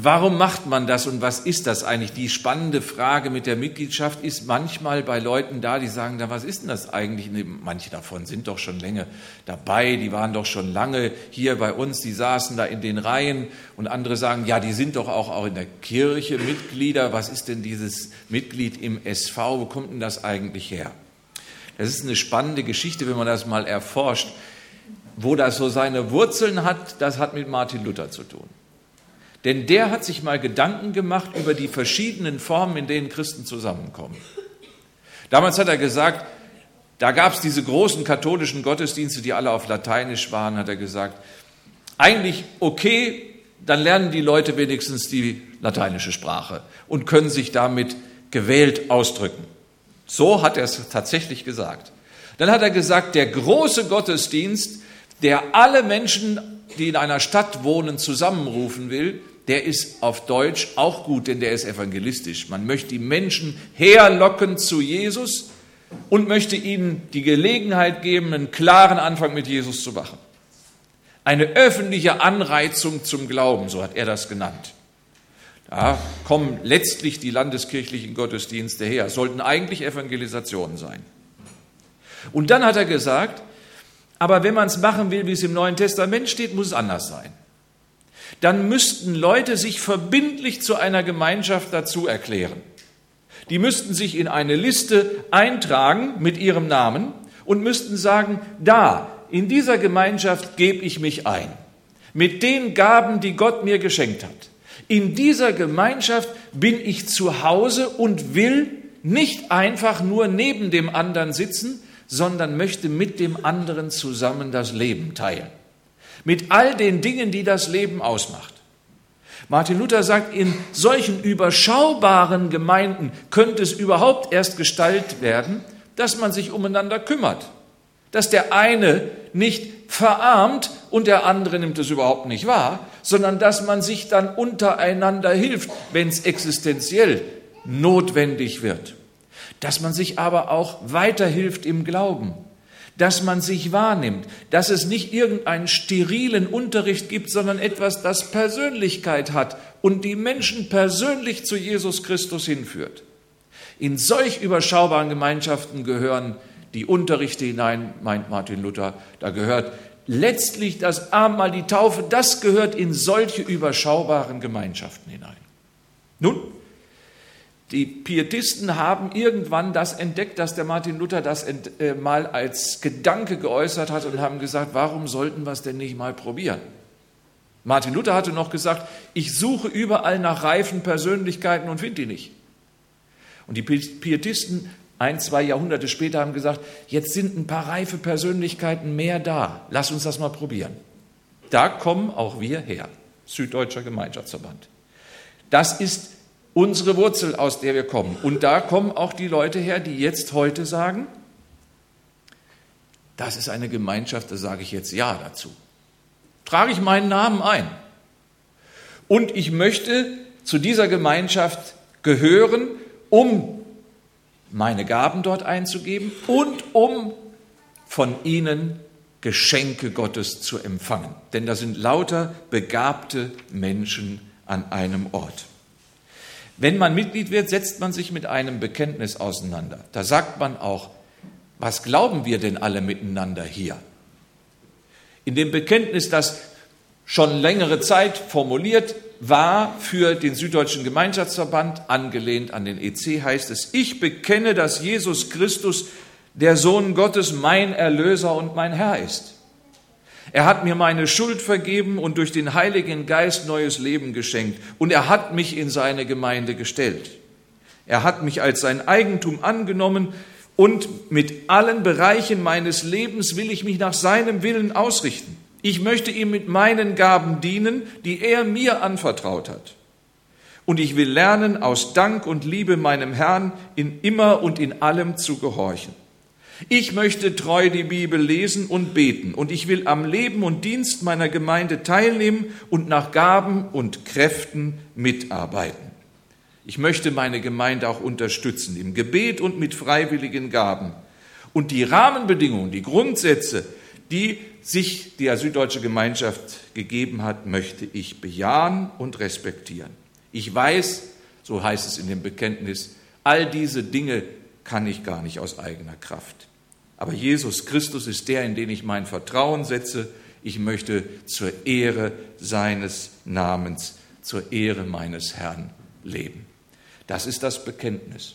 Warum macht man das und was ist das eigentlich? Die spannende Frage mit der Mitgliedschaft ist manchmal bei Leuten da, die sagen, da, was ist denn das eigentlich? Manche davon sind doch schon länger dabei, die waren doch schon lange hier bei uns, die saßen da in den Reihen und andere sagen, ja, die sind doch auch in der Kirche Mitglieder. Was ist denn dieses Mitglied im SV? Wo kommt denn das eigentlich her? Das ist eine spannende Geschichte, wenn man das mal erforscht. Wo das so seine Wurzeln hat, das hat mit Martin Luther zu tun. Denn der hat sich mal Gedanken gemacht über die verschiedenen Formen, in denen Christen zusammenkommen. Damals hat er gesagt, da gab es diese großen katholischen Gottesdienste, die alle auf Lateinisch waren, hat er gesagt, eigentlich okay, dann lernen die Leute wenigstens die lateinische Sprache und können sich damit gewählt ausdrücken. So hat er es tatsächlich gesagt. Dann hat er gesagt, der große Gottesdienst, der alle Menschen, die in einer Stadt wohnen, zusammenrufen will, der ist auf Deutsch auch gut, denn der ist evangelistisch. Man möchte die Menschen herlocken zu Jesus und möchte ihnen die Gelegenheit geben, einen klaren Anfang mit Jesus zu machen. Eine öffentliche Anreizung zum Glauben, so hat er das genannt. Da kommen letztlich die landeskirchlichen Gottesdienste her, sollten eigentlich Evangelisationen sein. Und dann hat er gesagt, aber wenn man es machen will, wie es im Neuen Testament steht, muss es anders sein dann müssten Leute sich verbindlich zu einer Gemeinschaft dazu erklären. Die müssten sich in eine Liste eintragen mit ihrem Namen und müssten sagen, da, in dieser Gemeinschaft gebe ich mich ein. Mit den Gaben, die Gott mir geschenkt hat. In dieser Gemeinschaft bin ich zu Hause und will nicht einfach nur neben dem anderen sitzen, sondern möchte mit dem anderen zusammen das Leben teilen. Mit all den Dingen, die das Leben ausmacht. Martin Luther sagt, in solchen überschaubaren Gemeinden könnte es überhaupt erst gestaltet werden, dass man sich umeinander kümmert, dass der eine nicht verarmt und der andere nimmt es überhaupt nicht wahr, sondern dass man sich dann untereinander hilft, wenn es existenziell notwendig wird, dass man sich aber auch weiterhilft im Glauben, dass man sich wahrnimmt, dass es nicht irgendeinen sterilen Unterricht gibt, sondern etwas, das Persönlichkeit hat und die Menschen persönlich zu Jesus Christus hinführt. In solch überschaubaren Gemeinschaften gehören die Unterrichte hinein, meint Martin Luther, da gehört letztlich das Abendmahl, die Taufe, das gehört in solche überschaubaren Gemeinschaften hinein. Nun, die Pietisten haben irgendwann das entdeckt, dass der Martin Luther das äh, mal als Gedanke geäußert hat und haben gesagt, warum sollten wir es denn nicht mal probieren? Martin Luther hatte noch gesagt, ich suche überall nach reifen Persönlichkeiten und finde die nicht. Und die Pietisten ein, zwei Jahrhunderte später haben gesagt, jetzt sind ein paar reife Persönlichkeiten mehr da. Lass uns das mal probieren. Da kommen auch wir her, Süddeutscher Gemeinschaftsverband. Das ist unsere Wurzel, aus der wir kommen. Und da kommen auch die Leute her, die jetzt heute sagen, das ist eine Gemeinschaft, da sage ich jetzt Ja dazu. Trage ich meinen Namen ein. Und ich möchte zu dieser Gemeinschaft gehören, um meine Gaben dort einzugeben und um von ihnen Geschenke Gottes zu empfangen. Denn da sind lauter begabte Menschen an einem Ort. Wenn man Mitglied wird, setzt man sich mit einem Bekenntnis auseinander. Da sagt man auch, was glauben wir denn alle miteinander hier? In dem Bekenntnis, das schon längere Zeit formuliert war für den Süddeutschen Gemeinschaftsverband, angelehnt an den EC, heißt es, ich bekenne, dass Jesus Christus, der Sohn Gottes, mein Erlöser und mein Herr ist. Er hat mir meine Schuld vergeben und durch den Heiligen Geist neues Leben geschenkt. Und er hat mich in seine Gemeinde gestellt. Er hat mich als sein Eigentum angenommen und mit allen Bereichen meines Lebens will ich mich nach seinem Willen ausrichten. Ich möchte ihm mit meinen Gaben dienen, die er mir anvertraut hat. Und ich will lernen, aus Dank und Liebe meinem Herrn in immer und in allem zu gehorchen. Ich möchte treu die Bibel lesen und beten und ich will am Leben und Dienst meiner Gemeinde teilnehmen und nach Gaben und Kräften mitarbeiten. Ich möchte meine Gemeinde auch unterstützen im Gebet und mit freiwilligen Gaben. Und die Rahmenbedingungen, die Grundsätze, die sich die Süddeutsche Gemeinschaft gegeben hat, möchte ich bejahen und respektieren. Ich weiß, so heißt es in dem Bekenntnis, all diese Dinge kann ich gar nicht aus eigener Kraft. Aber Jesus Christus ist der, in den ich mein Vertrauen setze. Ich möchte zur Ehre seines Namens, zur Ehre meines Herrn leben. Das ist das Bekenntnis.